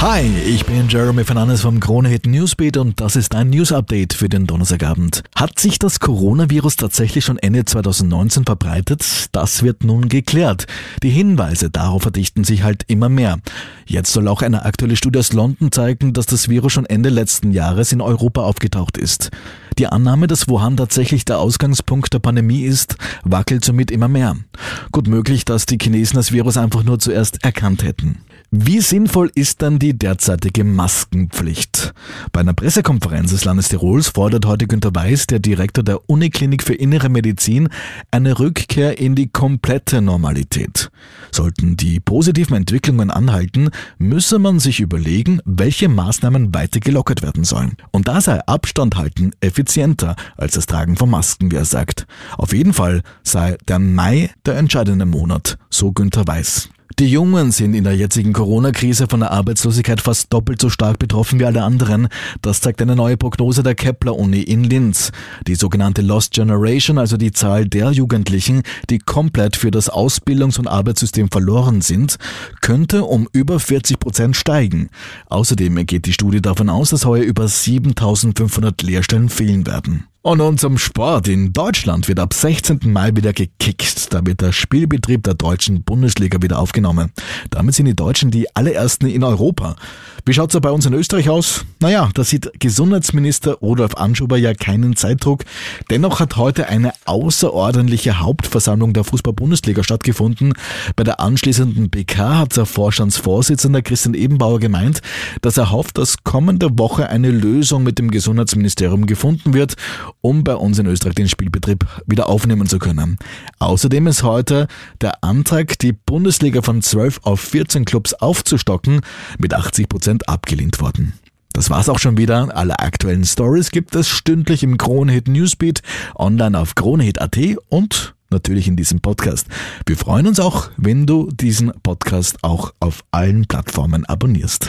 Hi, ich bin Jeremy Fernandes vom Krone Hit Newsbeat und das ist ein News Update für den Donnerstagabend. Hat sich das Coronavirus tatsächlich schon Ende 2019 verbreitet? Das wird nun geklärt. Die Hinweise darauf verdichten sich halt immer mehr. Jetzt soll auch eine aktuelle Studie aus London zeigen, dass das Virus schon Ende letzten Jahres in Europa aufgetaucht ist. Die Annahme, dass Wuhan tatsächlich der Ausgangspunkt der Pandemie ist, wackelt somit immer mehr. Gut möglich, dass die Chinesen das Virus einfach nur zuerst erkannt hätten. Wie sinnvoll ist dann die derzeitige Maskenpflicht? Bei einer Pressekonferenz des Landes Tirols fordert heute Günter Weiß, der Direktor der Uniklinik für Innere Medizin, eine Rückkehr in die komplette Normalität. Sollten die positiven Entwicklungen anhalten, müsse man sich überlegen, welche Maßnahmen weiter gelockert werden sollen. Und da sei Abstand halten effizienter als das Tragen von Masken, wie er sagt. Auf jeden Fall sei der Mai der entscheidende Monat, so Günter Weiß. Die Jungen sind in der jetzigen Corona-Krise von der Arbeitslosigkeit fast doppelt so stark betroffen wie alle anderen. Das zeigt eine neue Prognose der Kepler-Uni in Linz. Die sogenannte Lost Generation, also die Zahl der Jugendlichen, die komplett für das Ausbildungs- und Arbeitssystem verloren sind, könnte um über 40 Prozent steigen. Außerdem geht die Studie davon aus, dass heuer über 7500 Lehrstellen fehlen werden. Und nun zum Sport. In Deutschland wird ab 16. Mai wieder gekickt. Da wird der Spielbetrieb der deutschen Bundesliga wieder aufgenommen. Damit sind die Deutschen die allerersten in Europa. Wie schaut's da bei uns in Österreich aus? Naja, da sieht Gesundheitsminister Rudolf Anschober ja keinen Zeitdruck. Dennoch hat heute eine außerordentliche Hauptversammlung der Fußball-Bundesliga stattgefunden. Bei der anschließenden PK hat der Vorstandsvorsitzende Christian Ebenbauer gemeint, dass er hofft, dass kommende Woche eine Lösung mit dem Gesundheitsministerium gefunden wird um bei uns in Österreich den Spielbetrieb wieder aufnehmen zu können. Außerdem ist heute der Antrag, die Bundesliga von 12 auf 14 Clubs aufzustocken, mit 80 Prozent abgelehnt worden. Das war's auch schon wieder. Alle aktuellen Stories gibt es stündlich im Kronehit Newsbeat, online auf kronehit.at und natürlich in diesem Podcast. Wir freuen uns auch, wenn du diesen Podcast auch auf allen Plattformen abonnierst.